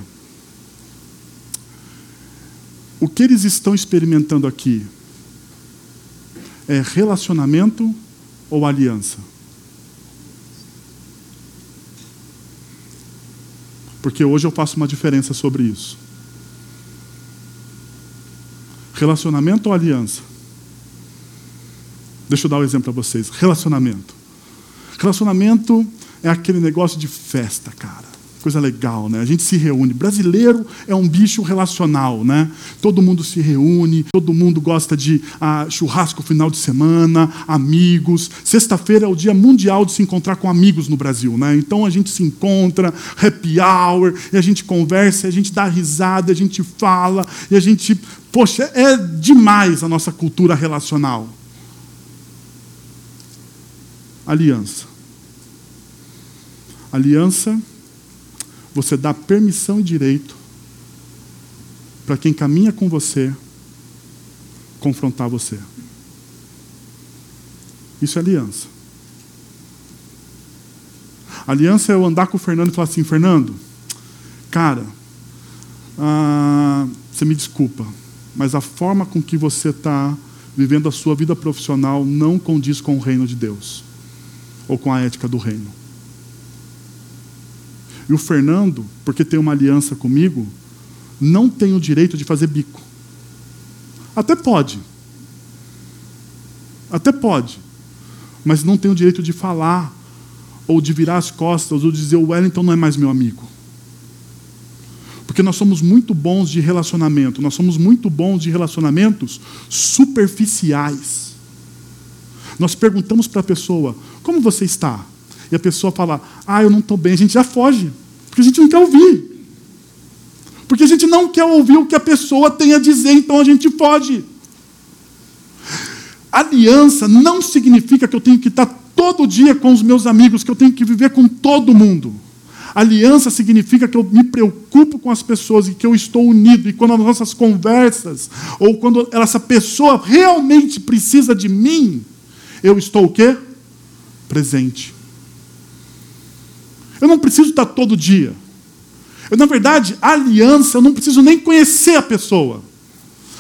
o que eles estão experimentando aqui é relacionamento ou aliança? Porque hoje eu faço uma diferença sobre isso. Relacionamento ou aliança? Deixa eu dar um exemplo para vocês. Relacionamento. Relacionamento é aquele negócio de festa, cara coisa legal, né? A gente se reúne. Brasileiro é um bicho relacional, né? Todo mundo se reúne, todo mundo gosta de ah, churrasco final de semana, amigos. Sexta-feira é o dia mundial de se encontrar com amigos no Brasil, né? Então a gente se encontra, happy hour, e a gente conversa, a gente dá risada, a gente fala, e a gente, poxa, é demais a nossa cultura relacional. Aliança. Aliança você dá permissão e direito para quem caminha com você confrontar você. Isso é aliança. Aliança é eu andar com o Fernando e falar assim: Fernando, cara, ah, você me desculpa, mas a forma com que você está vivendo a sua vida profissional não condiz com o reino de Deus ou com a ética do reino. E o Fernando, porque tem uma aliança comigo, não tem o direito de fazer bico. Até pode. Até pode. Mas não tem o direito de falar, ou de virar as costas, ou dizer o Wellington não é mais meu amigo. Porque nós somos muito bons de relacionamento, nós somos muito bons de relacionamentos superficiais. Nós perguntamos para a pessoa: como você está? E a pessoa fala: ah, eu não estou bem. A gente já foge, porque a gente não quer ouvir. Porque a gente não quer ouvir o que a pessoa tem a dizer, então a gente foge. Aliança não significa que eu tenho que estar todo dia com os meus amigos, que eu tenho que viver com todo mundo. Aliança significa que eu me preocupo com as pessoas e que eu estou unido. E quando as nossas conversas, ou quando essa pessoa realmente precisa de mim, eu estou o quê? Presente. Eu não preciso estar todo dia. Eu, na verdade, aliança, eu não preciso nem conhecer a pessoa.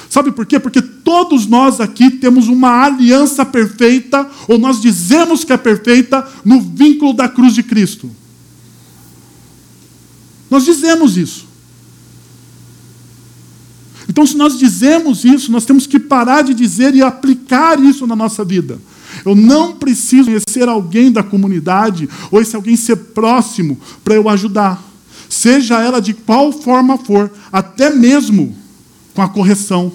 Sabe por quê? Porque todos nós aqui temos uma aliança perfeita, ou nós dizemos que é perfeita, no vínculo da cruz de Cristo. Nós dizemos isso. Então, se nós dizemos isso, nós temos que parar de dizer e aplicar isso na nossa vida. Eu não preciso conhecer alguém da comunidade, ou esse alguém ser próximo, para eu ajudar. Seja ela de qual forma for, até mesmo com a correção.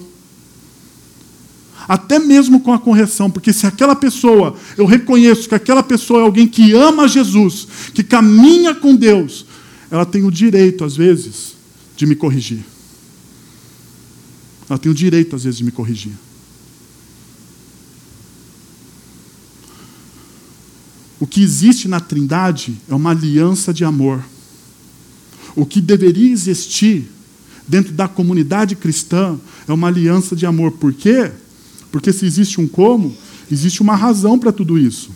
Até mesmo com a correção, porque se aquela pessoa, eu reconheço que aquela pessoa é alguém que ama Jesus, que caminha com Deus, ela tem o direito, às vezes, de me corrigir. Ela tem o direito, às vezes, de me corrigir. O que existe na Trindade é uma aliança de amor. O que deveria existir dentro da comunidade cristã é uma aliança de amor. Por quê? Porque se existe um como, existe uma razão para tudo isso.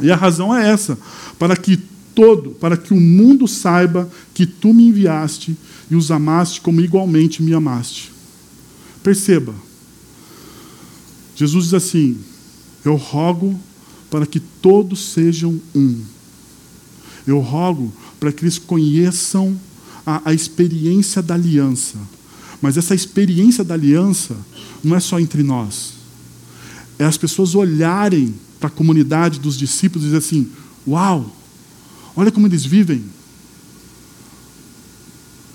E a razão é essa: para que todo, para que o mundo saiba que tu me enviaste e os amaste como igualmente me amaste. Perceba. Jesus diz assim: Eu rogo para que todos sejam um. Eu rogo para que eles conheçam a, a experiência da aliança. Mas essa experiência da aliança não é só entre nós. É as pessoas olharem para a comunidade dos discípulos e dizer assim: Uau, olha como eles vivem.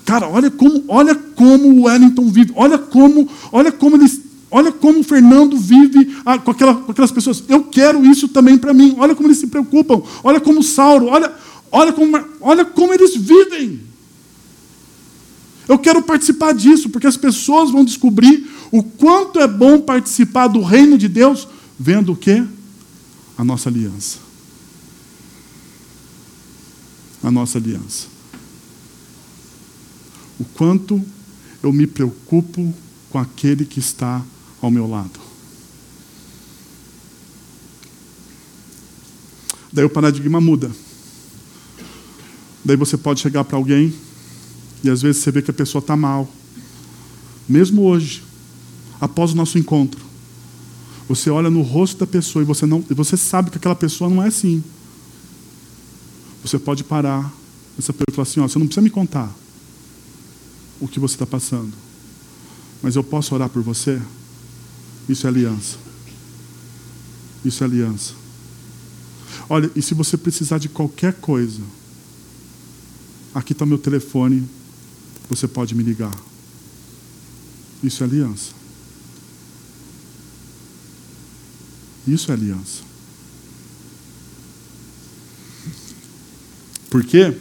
Cara, olha como, olha como o Wellington vive, olha como, olha como eles, olha como o Fernando vive ah, com, aquela, com aquelas pessoas. Eu quero isso também para mim. Olha como eles se preocupam. Olha como o Sauro, olha, Olha como, olha como eles vivem. Eu quero participar disso, porque as pessoas vão descobrir o quanto é bom participar do reino de Deus, vendo o quê? A nossa aliança. A nossa aliança. O quanto eu me preocupo com aquele que está ao meu lado. Daí o paradigma muda. Daí você pode chegar para alguém e às vezes você vê que a pessoa está mal. Mesmo hoje, após o nosso encontro, você olha no rosto da pessoa e você, não, e você sabe que aquela pessoa não é assim. Você pode parar essa pessoa e falar assim: ó, você não precisa me contar o que você está passando, mas eu posso orar por você? Isso é aliança. Isso é aliança. Olha, e se você precisar de qualquer coisa, Aqui está meu telefone, você pode me ligar. Isso é aliança. Isso é aliança. Por quê?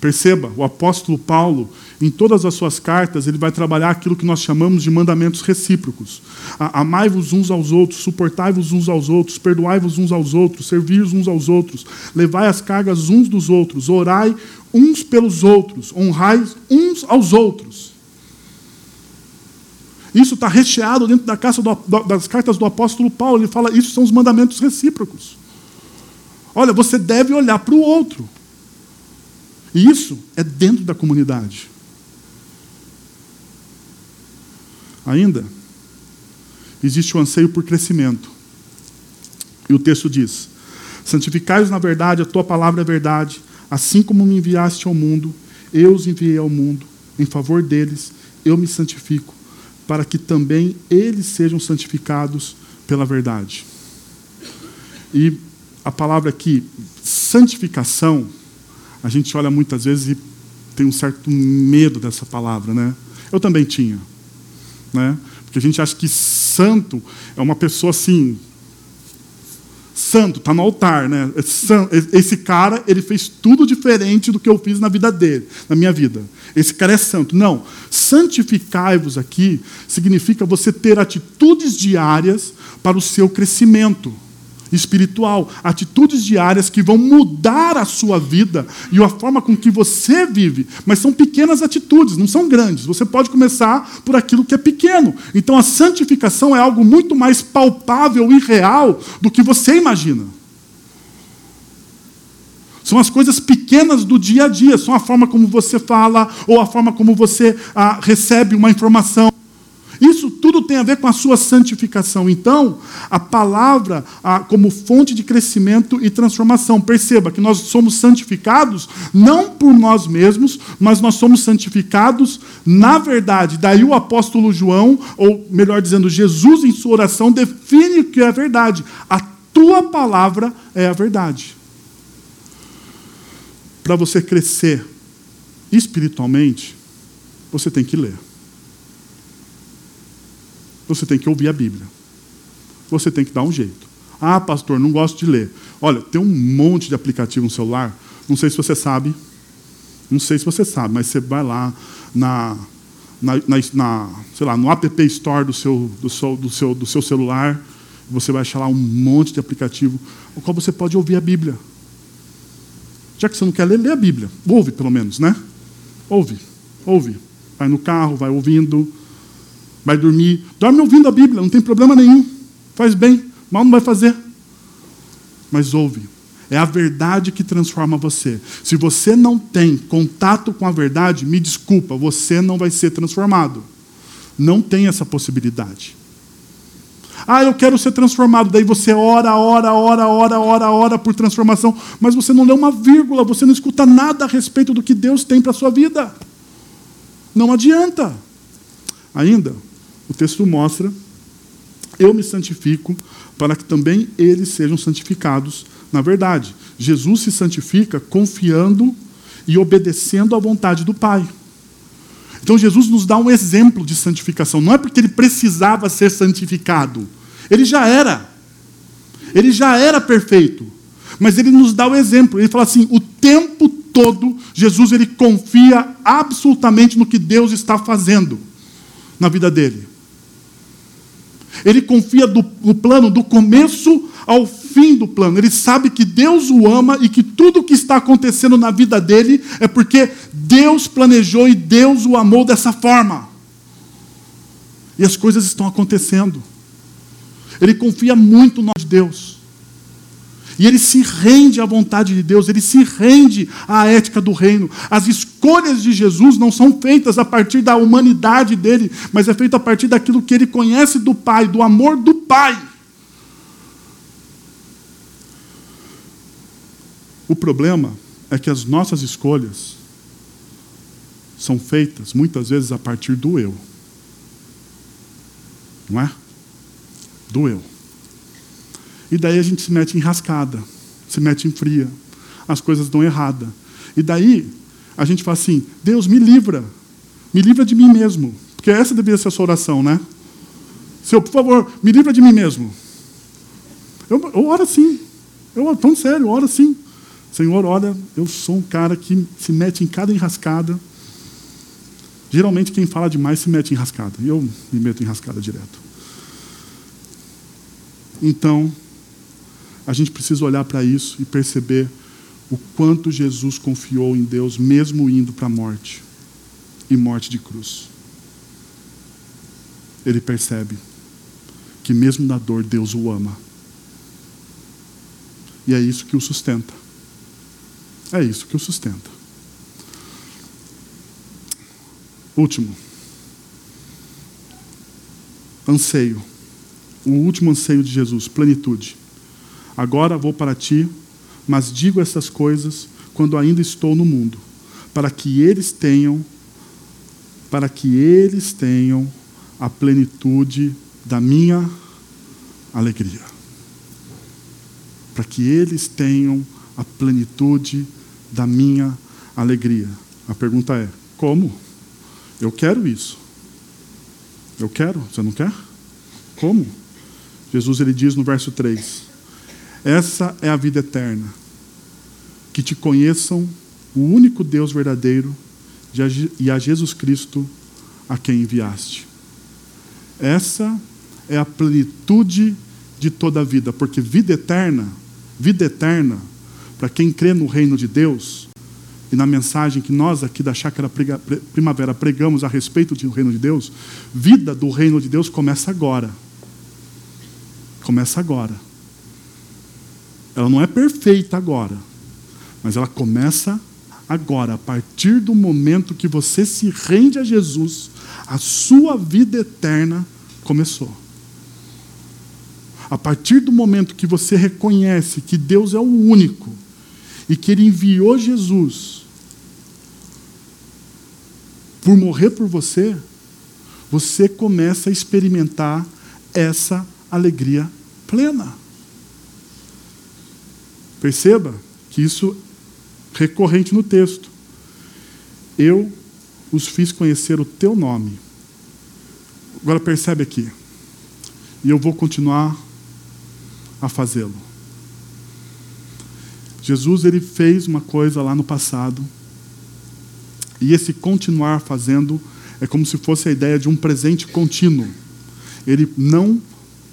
Perceba, o apóstolo Paulo, em todas as suas cartas, ele vai trabalhar aquilo que nós chamamos de mandamentos recíprocos. Amai-vos uns aos outros, suportai-vos uns aos outros, perdoai-vos uns aos outros, servi uns aos outros, levai as cargas uns dos outros, orai uns pelos outros, honrai uns aos outros. Isso está recheado dentro da do, das cartas do apóstolo Paulo. Ele fala: isso são os mandamentos recíprocos. Olha, você deve olhar para o outro. E isso é dentro da comunidade. Ainda, existe o anseio por crescimento. E o texto diz: Santificai-os na verdade, a tua palavra é verdade. Assim como me enviaste ao mundo, eu os enviei ao mundo. Em favor deles, eu me santifico, para que também eles sejam santificados pela verdade. E a palavra aqui, santificação, a gente olha muitas vezes e tem um certo medo dessa palavra, né? Eu também tinha, né? Porque a gente acha que santo é uma pessoa assim, santo, está no altar, né? É esse cara, ele fez tudo diferente do que eu fiz na vida dele, na minha vida. Esse cara é santo. Não. Santificai-vos aqui significa você ter atitudes diárias para o seu crescimento espiritual, atitudes diárias que vão mudar a sua vida e a forma com que você vive. Mas são pequenas atitudes, não são grandes. Você pode começar por aquilo que é pequeno. Então a santificação é algo muito mais palpável e real do que você imagina. São as coisas pequenas do dia a dia, são a forma como você fala ou a forma como você ah, recebe uma informação. Isso tudo tem a ver com a sua santificação. Então, a palavra a, como fonte de crescimento e transformação. Perceba que nós somos santificados não por nós mesmos, mas nós somos santificados na verdade. Daí o apóstolo João, ou melhor dizendo, Jesus em sua oração, define o que é a verdade. A tua palavra é a verdade. Para você crescer espiritualmente, você tem que ler você tem que ouvir a Bíblia. Você tem que dar um jeito. Ah, pastor, não gosto de ler. Olha, tem um monte de aplicativo no celular. Não sei se você sabe. Não sei se você sabe, mas você vai lá na, na, na, na sei lá, no App Store do seu, do, seu, do, seu, do seu celular. Você vai achar lá um monte de aplicativo, o qual você pode ouvir a Bíblia. Já que você não quer ler, lê a Bíblia. Ouve, pelo menos, né? Ouve, ouve. Vai no carro, vai ouvindo vai dormir. Dorme ouvindo a Bíblia, não tem problema nenhum. Faz bem, mal não vai fazer. Mas ouve. É a verdade que transforma você. Se você não tem contato com a verdade, me desculpa, você não vai ser transformado. Não tem essa possibilidade. Ah, eu quero ser transformado. Daí você ora, ora, ora, ora, ora, ora por transformação, mas você não lê uma vírgula, você não escuta nada a respeito do que Deus tem para a sua vida. Não adianta. Ainda, o texto mostra: eu me santifico para que também eles sejam santificados na verdade. Jesus se santifica confiando e obedecendo à vontade do Pai. Então Jesus nos dá um exemplo de santificação. Não é porque ele precisava ser santificado. Ele já era. Ele já era perfeito. Mas ele nos dá o exemplo. Ele fala assim: o tempo todo, Jesus ele confia absolutamente no que Deus está fazendo na vida dele. Ele confia do, no plano do começo ao fim do plano. Ele sabe que Deus o ama e que tudo o que está acontecendo na vida dele é porque Deus planejou e Deus o amou dessa forma. E as coisas estão acontecendo. Ele confia muito no Deus. E ele se rende à vontade de Deus, ele se rende à ética do reino. As escolhas de Jesus não são feitas a partir da humanidade dele, mas é feita a partir daquilo que ele conhece do Pai, do amor do Pai. O problema é que as nossas escolhas são feitas muitas vezes a partir do eu. Não é? Do eu. E daí a gente se mete em rascada, se mete em fria. As coisas dão errada. E daí a gente fala assim: Deus, me livra. Me livra de mim mesmo. Porque essa deveria ser a sua oração, né? Senhor, por favor, me livra de mim mesmo. Eu, eu oro assim. Eu tão sério, eu oro assim. Senhor, olha, eu sou um cara que se mete em cada enrascada. Geralmente quem fala demais se mete em enrascada. E eu me meto em enrascada direto. Então, a gente precisa olhar para isso e perceber o quanto Jesus confiou em Deus, mesmo indo para a morte e morte de cruz. Ele percebe que, mesmo na dor, Deus o ama. E é isso que o sustenta. É isso que o sustenta. Último. Anseio. O último anseio de Jesus, plenitude. Agora vou para ti, mas digo essas coisas quando ainda estou no mundo, para que eles tenham para que eles tenham a plenitude da minha alegria. Para que eles tenham a plenitude da minha alegria. A pergunta é: como? Eu quero isso. Eu quero, você não quer? Como? Jesus ele diz no verso 3: Essa é a vida eterna, que te conheçam o único Deus verdadeiro e a Jesus Cristo a quem enviaste. Essa é a plenitude de toda a vida, porque vida eterna, vida eterna, para quem crê no reino de Deus, e na mensagem que nós aqui da Chácara Primavera pregamos a respeito do reino de Deus, vida do reino de Deus começa agora. Começa agora. Ela não é perfeita agora, mas ela começa agora, a partir do momento que você se rende a Jesus, a sua vida eterna começou. A partir do momento que você reconhece que Deus é o único e que Ele enviou Jesus por morrer por você, você começa a experimentar essa alegria plena. Perceba que isso é recorrente no texto. Eu os fiz conhecer o teu nome. Agora percebe aqui. E eu vou continuar a fazê-lo. Jesus ele fez uma coisa lá no passado. E esse continuar fazendo é como se fosse a ideia de um presente contínuo. Ele não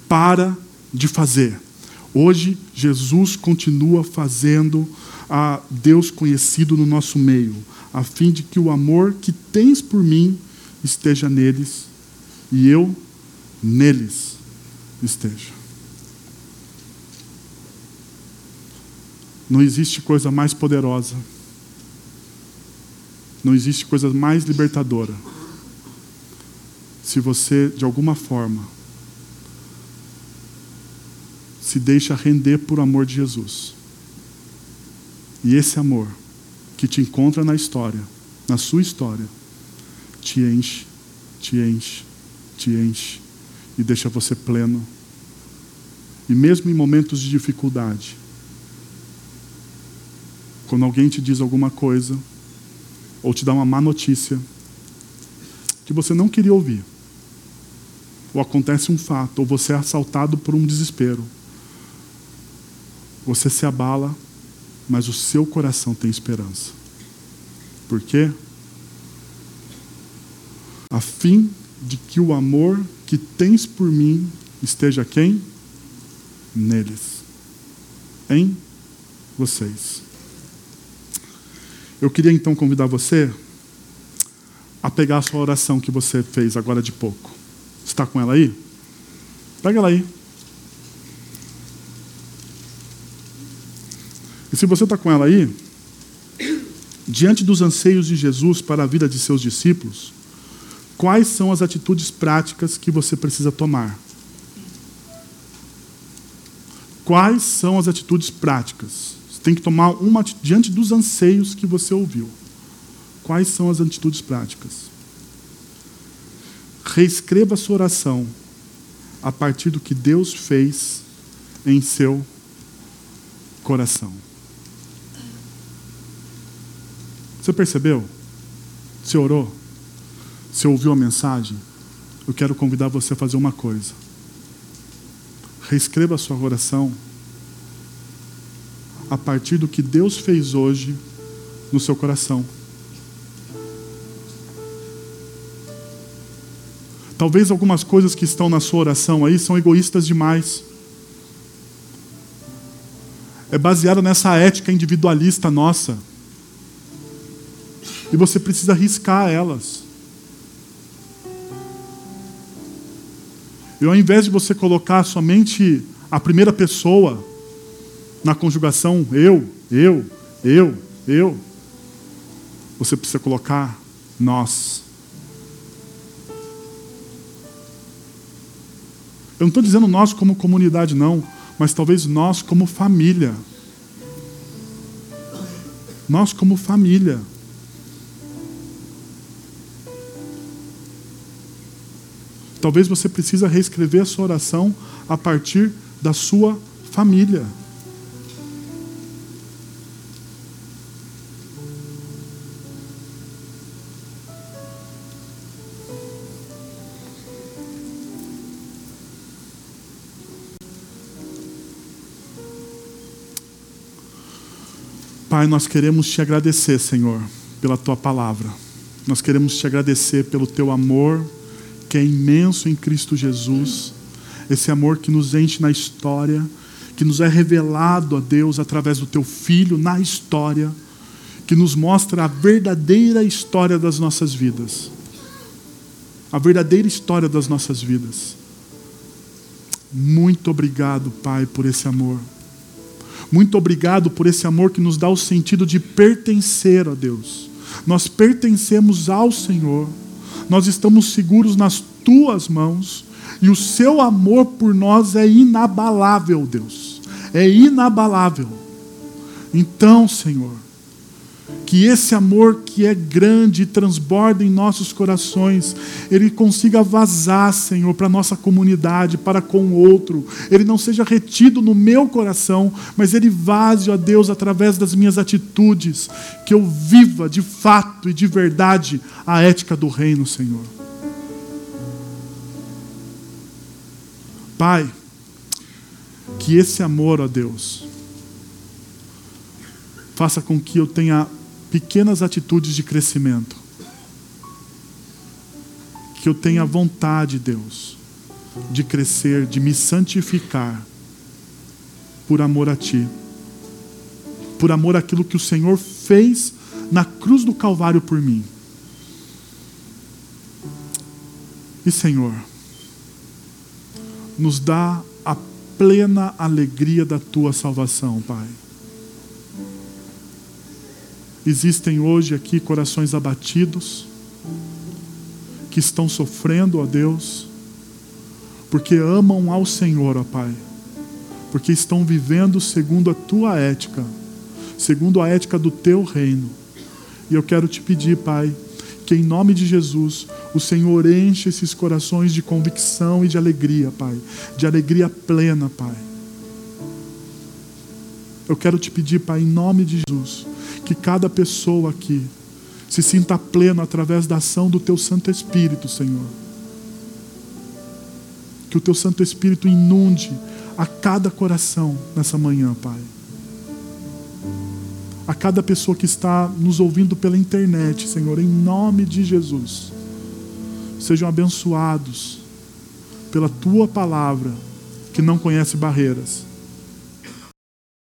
para de fazer. Hoje, Jesus continua fazendo a Deus conhecido no nosso meio, a fim de que o amor que tens por mim esteja neles e eu neles esteja. Não existe coisa mais poderosa, não existe coisa mais libertadora se você, de alguma forma, se deixa render por amor de Jesus. E esse amor que te encontra na história, na sua história, te enche, te enche, te enche e deixa você pleno. E mesmo em momentos de dificuldade, quando alguém te diz alguma coisa, ou te dá uma má notícia, que você não queria ouvir, ou acontece um fato, ou você é assaltado por um desespero, você se abala, mas o seu coração tem esperança. Por quê? A fim de que o amor que tens por mim esteja quem? Neles. Em vocês. Eu queria então convidar você a pegar a sua oração que você fez agora de pouco. Está com ela aí? Pega ela aí. E se você está com ela aí, diante dos anseios de Jesus para a vida de seus discípulos, quais são as atitudes práticas que você precisa tomar? Quais são as atitudes práticas? Você tem que tomar uma diante dos anseios que você ouviu. Quais são as atitudes práticas? Reescreva a sua oração a partir do que Deus fez em seu coração. Você percebeu? Você orou? Você ouviu a mensagem? Eu quero convidar você a fazer uma coisa. Reescreva a sua oração a partir do que Deus fez hoje no seu coração. Talvez algumas coisas que estão na sua oração aí são egoístas demais. É baseada nessa ética individualista nossa. E você precisa arriscar elas. E ao invés de você colocar somente a primeira pessoa na conjugação eu, eu, eu, eu, você precisa colocar nós. Eu não estou dizendo nós como comunidade, não, mas talvez nós como família. Nós como família. Talvez você precisa reescrever a sua oração a partir da sua família. Pai, nós queremos te agradecer, Senhor, pela tua palavra. Nós queremos te agradecer pelo teu amor, que é imenso em Cristo Jesus. Esse amor que nos enche na história, que nos é revelado a Deus através do teu filho na história, que nos mostra a verdadeira história das nossas vidas. A verdadeira história das nossas vidas. Muito obrigado, Pai, por esse amor. Muito obrigado por esse amor que nos dá o sentido de pertencer a Deus. Nós pertencemos ao Senhor, nós estamos seguros nas tuas mãos, e o seu amor por nós é inabalável, Deus. É inabalável. Então, Senhor, que esse amor que é grande e transborda em nossos corações, ele consiga vazar, Senhor, para a nossa comunidade, para com o outro. Ele não seja retido no meu coração, mas ele vaze, ó Deus, através das minhas atitudes, que eu viva de fato e de verdade a ética do reino, Senhor. Pai, que esse amor, ó Deus, faça com que eu tenha pequenas atitudes de crescimento. Que eu tenha vontade, Deus, de crescer, de me santificar por amor a Ti. Por amor àquilo que o Senhor fez na cruz do Calvário por mim. E Senhor, nos dá a plena alegria da Tua salvação, Pai. Existem hoje aqui corações abatidos, que estão sofrendo, ó Deus, porque amam ao Senhor, ó Pai, porque estão vivendo segundo a tua ética, segundo a ética do teu reino. E eu quero te pedir, Pai, que em nome de Jesus, o Senhor enche esses corações de convicção e de alegria, Pai, de alegria plena, Pai. Eu quero te pedir, Pai, em nome de Jesus, que cada pessoa aqui se sinta pleno através da ação do Teu Santo Espírito, Senhor. Que o Teu Santo Espírito inunde a cada coração nessa manhã, Pai. A cada pessoa que está nos ouvindo pela internet, Senhor, em nome de Jesus. Sejam abençoados pela Tua palavra, que não conhece barreiras